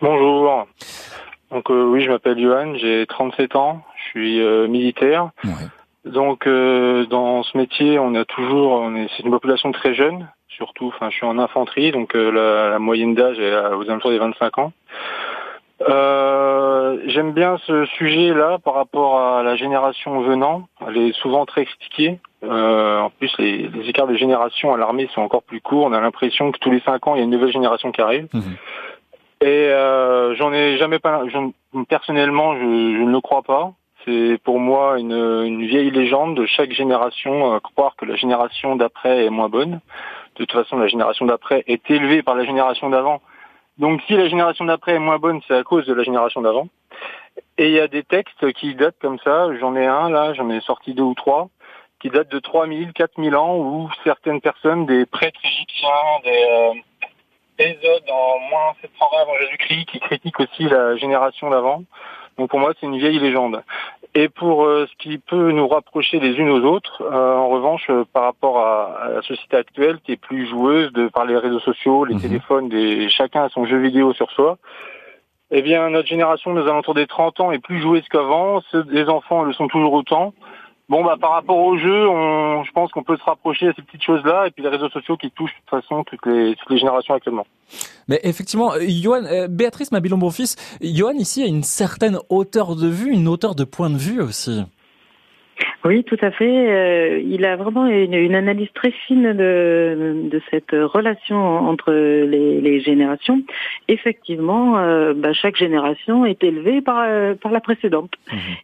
Bonjour. Donc euh, oui, je m'appelle Johan, j'ai 37 ans, je suis euh, militaire. Donc euh, dans ce métier, on a toujours, on est, c'est une population très jeune, surtout. Enfin, je suis en infanterie, donc euh, la, la moyenne d'âge est à- aux alentours des 25 ans. Euh, J'aime bien ce sujet-là par rapport à la génération venant. Elle est souvent très critiquée. Euh, en plus, les, les écarts de génération à l'armée sont encore plus courts. On a l'impression que tous les cinq ans, il y a une nouvelle génération qui arrive. Et euh, j'en ai jamais pas. Personnellement, je, je ne le crois pas. C'est pour moi une, une vieille légende de chaque génération euh, croire que la génération d'après est moins bonne. De toute façon, la génération d'après est élevée par la génération d'avant. Donc, si la génération d'après est moins bonne, c'est à cause de la génération d'avant. Et il y a des textes qui datent comme ça. J'en ai un là, j'en ai sorti deux ou trois qui datent de 3000, 4000 ans où certaines personnes, des prêtres égyptiens, des euh, En moins 720 avant Jésus-Christ qui critique aussi la génération d'avant. Donc pour moi, c'est une vieille légende. Et pour euh, ce qui peut nous rapprocher les unes aux autres, euh, en revanche, euh, par rapport à, à la société actuelle qui est plus joueuse de par les réseaux sociaux, les téléphones, des, chacun a son jeu vidéo sur soi. Eh bien, notre génération, nos alentours des 30 ans, est plus joueuse qu'avant. Des enfants le sont toujours autant. Bon, bah, par rapport au jeu, je pense qu'on peut se rapprocher à ces petites choses-là, et puis les réseaux sociaux qui touchent de toute façon toutes les, toutes les générations actuellement. Mais effectivement, euh, Johan, euh, Béatrice Mabilon-Bonfils, Johan ici a une certaine hauteur de vue, une hauteur de point de vue aussi. Oui, tout à fait. Euh, il a vraiment une, une analyse très fine de, de cette relation entre les, les générations. Effectivement, euh, bah, chaque génération est élevée par, euh, par la précédente.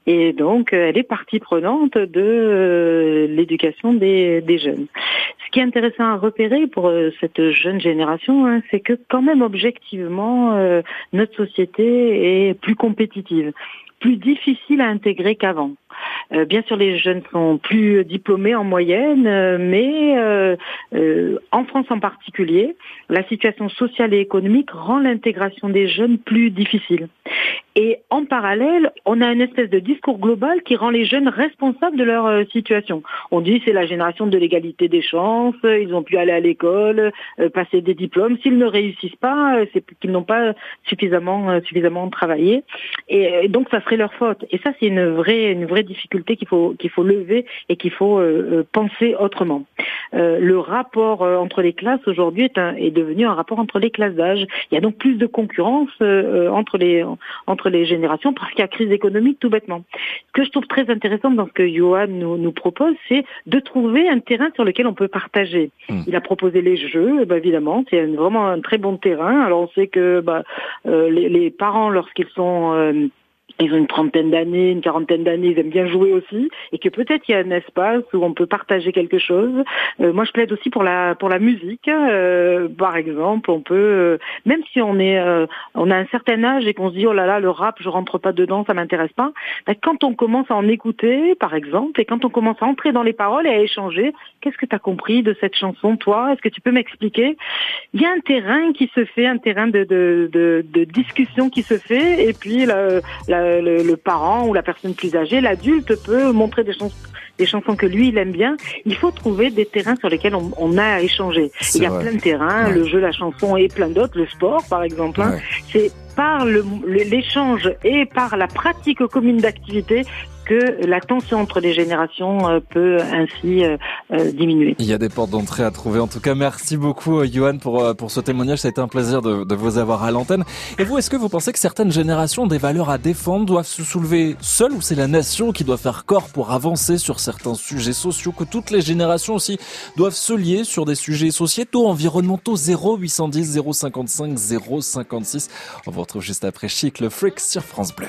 Et donc, euh, elle est partie prenante de euh, l'éducation des, des jeunes. Ce qui est intéressant à repérer pour cette jeune génération, hein, c'est que quand même objectivement, euh, notre société est plus compétitive plus difficile à intégrer qu'avant. Euh, bien sûr, les jeunes sont plus diplômés en moyenne, euh, mais euh, en France en particulier, la situation sociale et économique rend l'intégration des jeunes plus difficile. Et en parallèle, on a une espèce de discours global qui rend les jeunes responsables de leur situation. On dit c'est la génération de l'égalité des chances, ils ont pu aller à l'école, passer des diplômes. S'ils ne réussissent pas, c'est qu'ils n'ont pas suffisamment suffisamment travaillé. Et, et donc ça serait leur faute. Et ça c'est une vraie une vraie difficultés qu'il faut qu'il faut lever et qu'il faut euh, penser autrement. le rapport entre les classes aujourd'hui est, est devenu un rapport entre les classes d'âge. Il y a donc plus de concurrence entre les entre les générations parce qu'il y a crise économique tout bêtement. Ce que je trouve très intéressant dans ce que Johan nous, nous propose, c'est de trouver un terrain sur lequel on peut partager. Hmm. Il a proposé les jeux, bah, évidemment, c'est vraiment un très bon terrain. Alors on sait que bah, les, les, parents, lorsqu'ils sont ils ont une trentaine d'années, une quarantaine d'années, ils aiment bien jouer aussi, et que peut-être il y a un espace où on peut partager quelque chose. Euh, moi, je plaide aussi pour la pour la musique, euh, par exemple. On peut, euh, même si on est, on a un certain âge et qu'on se dit oh là là, le rap, je rentre pas dedans, ça m'intéresse pas. Ben, quand on commence à en écouter, par exemple, et quand on commence à entrer dans les paroles et à échanger, qu'est-ce que tu as compris de cette chanson, toi? Est-ce que tu peux m'expliquer? Il y a un terrain qui se fait, un terrain de de, de, de discussion qui se fait, et puis la, la le, parent ou la personne plus âgée, l'adulte peut montrer des chansons des chansons que lui il aime bien, il faut trouver des terrains sur lesquels on, a à échanger. Il y a plein de terrains, le jeu, la chanson et plein d'autres, le sport par exemple. Hein. C'est par l'échange et par la pratique commune d'activités que la tension entre les générations euh, peut ainsi euh, euh, diminuer. Il y a des portes d'entrée à trouver. En tout cas, merci beaucoup, Johan, pour, pour ce témoignage. Ça a été un plaisir de, de vous avoir à l'antenne. Et vous, est-ce que vous pensez que certaines générations ont des valeurs à défendre, doivent se soulever seules ou c'est la nation qui doit faire corps pour avancer sur certains sujets sociaux, que toutes les générations aussi doivent se lier sur des sujets sociétaux, environnementaux? 0810 055 056. On vous retrouve juste après Chic, le freak sur France Bleu.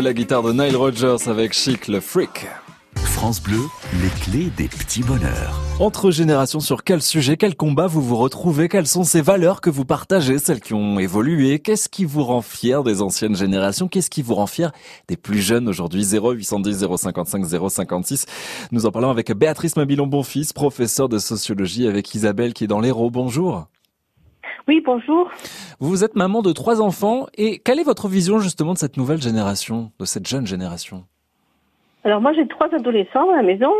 Bleu, la guitare de Nile Rodgers avec Chic le Freak. France Bleu, les clés des petits bonheurs. Entre générations, sur quel sujet, quel combat vous vous retrouvez? Quelles sont ces valeurs que vous partagez, celles qui ont évolué? Qu'est-ce qui vous rend fier des anciennes générations? Qu'est-ce qui vous rend fier des plus jeunes aujourd'hui? 0810 055 056. Nous en parlons avec Béatrice Mabilon-Bonfils, professeure de sociologie, avec Isabelle qui est dans l'Hérault. Bonjour. Oui, bonjour. Vous êtes maman de trois enfants et quelle est votre vision justement de cette nouvelle génération, de cette jeune génération? Alors moi j'ai trois adolescents à la maison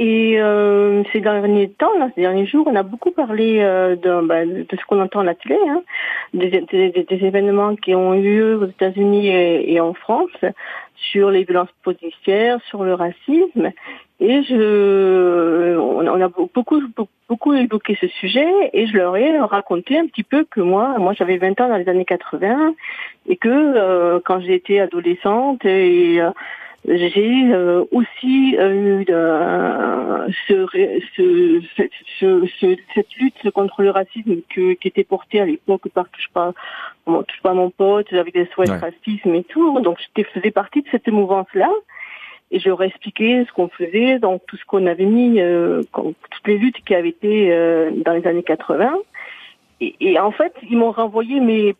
et euh, ces derniers temps, là, ces derniers jours, on a beaucoup parlé euh, de, bah, de ce qu'on entend à la télé, hein, des, des- des événements qui ont eu lieu aux États-Unis et, et en France sur les violences policières, sur le racisme. Et je, on a beaucoup, beaucoup évoqué ce sujet et je leur ai raconté un petit peu que moi, moi j'avais 20 ans dans les années 80 et que euh, quand j'étais adolescente et euh, j'ai euh, aussi eu ce, ce, ce- ce- ce- cette lutte contre le racisme que, qui était portée à l'époque par touche pas, touche pas mon pote avec des SOS Ouais. racisme et tout. Donc j'étais faisais partie de cette mouvance-là et je leur ai expliqué ce qu'on faisait, donc tout ce qu'on avait mis, euh, toutes les luttes qui avaient été euh, dans les années 80. Et, et en fait, ils m'ont renvoyé, mais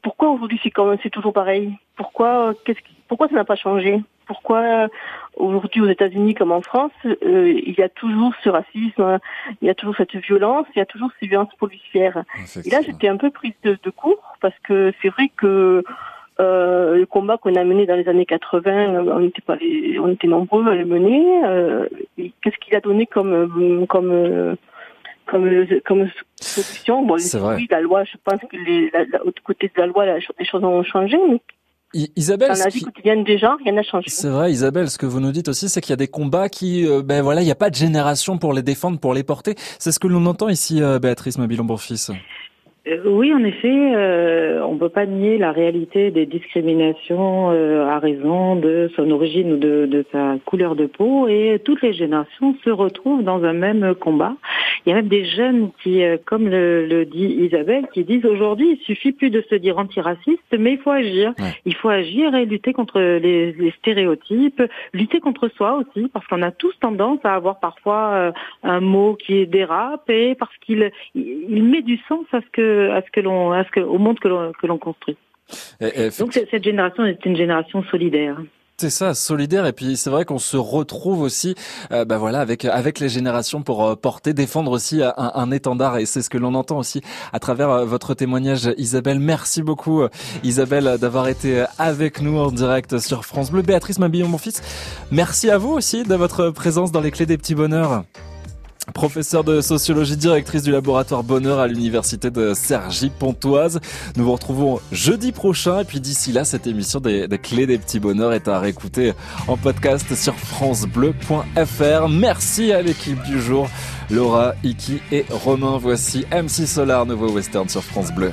pourquoi aujourd'hui c'est quand même c'est toujours pareil? Pourquoi qu'est-ce qui, pourquoi ça n'a pas changé? Pourquoi euh, aujourd'hui aux États-Unis comme en France, euh, il y a toujours ce racisme, il y a toujours cette violence, il y a toujours ces violences policières. Et là, j'étais un peu prise de, de court parce que c'est vrai que euh, le combat qu'on a mené dans les années 80, euh, on n'était pas les, on était nombreux à le mener. euh, Qu'est-ce qu'il a donné comme comme comme comme solution? Bon, oui, la loi. Je pense que les, la, côté de la loi, la- les choses ont changé, mais Isabelle, dans ce la vie qui- quotidienne des gens, rien n'a changé. C'est vrai, Isabelle, ce que vous nous dites aussi, c'est qu'il y a des combats qui, euh, ben voilà, il n'y a pas de génération pour les défendre, pour les porter. C'est ce que l'on entend ici, euh, Béatrice Mabilon-Bonfils. Euh, Oui, en effet, euh, on ne peut pas nier la réalité des discriminations euh, à raison de son origine ou de, de sa couleur de peau et toutes les générations se retrouvent dans un même combat. Il y a même des jeunes qui, euh, comme le, le dit Isabelle, qui disent aujourd'hui, il suffit plus de se dire antiraciste, mais il faut agir. Il faut agir et lutter contre les, les stéréotypes, lutter contre soi aussi, parce qu'on a tous tendance à avoir parfois euh, un mot qui dérape et parce qu'il il il met du sens à ce que à ce que l'on à ce que au monde que l'on que l'on construit. Et- et Donc cette génération est une génération solidaire. C'est ça, solidaire. Et puis c'est vrai qu'on se retrouve aussi, euh, bah voilà, avec avec les générations pour euh, porter, défendre aussi un, un étendard. Et c'est ce que l'on entend aussi à travers euh, votre témoignage, Isabelle. Merci beaucoup, euh, Isabelle, d'avoir été euh, avec nous en direct sur France Bleu. Béatrice Mabillon, mon fils. Merci à vous aussi de votre présence dans les clés des petits bonheurs. Professeure de sociologie, directrice du laboratoire Bonheur à l'université de Cergy-Pontoise. Nous vous retrouvons jeudi prochain. Et puis d'ici là, cette émission des, clés des petits bonheurs est à réécouter en podcast sur francebleu.fr. Merci à l'équipe du jour, Laura, Iki et Romain. Voici MC Solar, nouveau western sur France Bleu.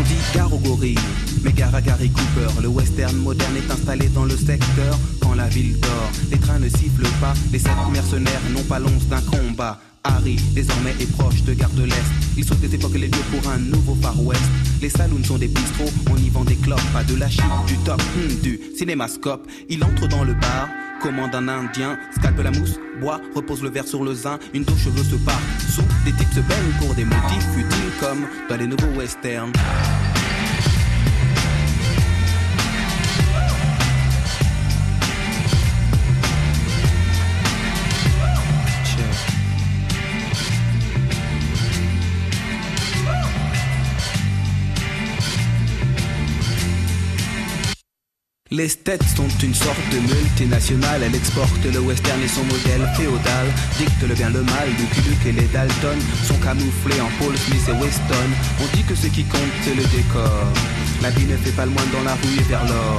On dit gare aux gorilles, mais gare à Gary Cooper. Le western moderne est installé dans le secteur quand la ville dort. Les trains ne sifflent pas, les sept mercenaires n'ont pas l'once d'un combat. Harry, désormais, est proche de Gare de l'Est. Il saute des époques les lieux pour un nouveau Far West. Les saloons sont des bistrots, on y vend des clopes, pas de la chip, du top, hmm, du cinémascope. Il entre dans le bar, commande un indien, scalpe la mousse, boit, repose le verre sur le zin, une dos cheveux se part. Sous, des types se baignent pour des motifs futiles comme dans les nouveaux westerns. Les States sont une sorte de multinationale. Elle exporte le western et son modèle féodal. Dicte le bien, le mal. Lucky Luke et les Dalton sont camouflés en Paul Smith et Weston. On dit que ce qui compte, c'est le décor. La vie ne fait pas le moins dans la rue et vers l'or.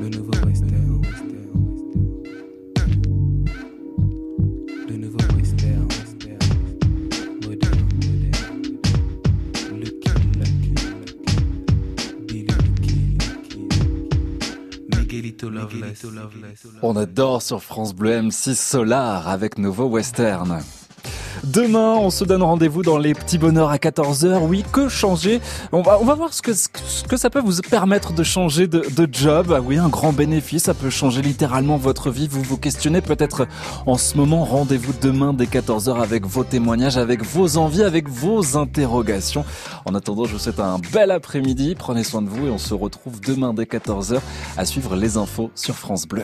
Le nouveau western. On adore sur France Bleu M6 Solar avec Nouveau Western. Demain, on se donne rendez-vous dans les petits bonheurs à 14h. Oui, que changer? On va, on va voir ce que, ce que ça peut vous permettre de changer de, job. Ah oui, un grand bénéfice. Ça peut changer littéralement votre vie. Vous vous questionnez peut-être en ce moment. Rendez-vous demain dès 14h avec vos témoignages, avec vos envies, avec vos interrogations. En attendant, je vous souhaite un bel après-midi. Prenez soin de vous et on se retrouve demain dès 14h à suivre les infos sur France Bleu.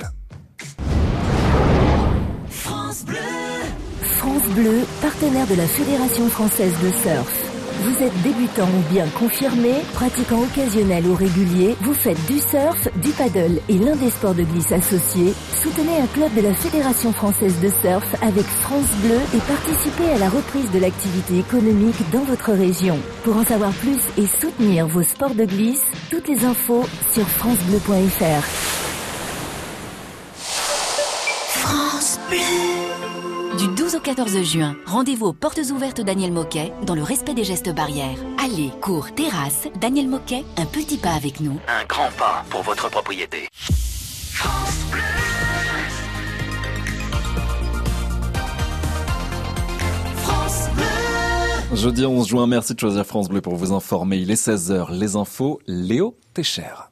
Bleu, partenaire de la Fédération française de surf. Vous êtes débutant ou bien confirmé, pratiquant occasionnel ou régulier, vous faites du surf, du paddle et l'un des sports de glisse associés, soutenez un club de la Fédération française de surf avec France Bleu et participez à la reprise de l'activité économique dans votre région. Pour en savoir plus et soutenir vos sports de glisse, toutes les infos sur francebleu.fr. France Bleu. Du 12 au 14 juin, rendez-vous aux portes ouvertes Daniel Moquet dans le respect des gestes barrières. Allez, cours, terrasse, Daniel Moquet, un petit pas avec nous. Un grand pas pour votre propriété. France Bleu. Jeudi 11 juin, merci de choisir France Bleu pour vous informer. Il est 16h, les infos, Léo Técher.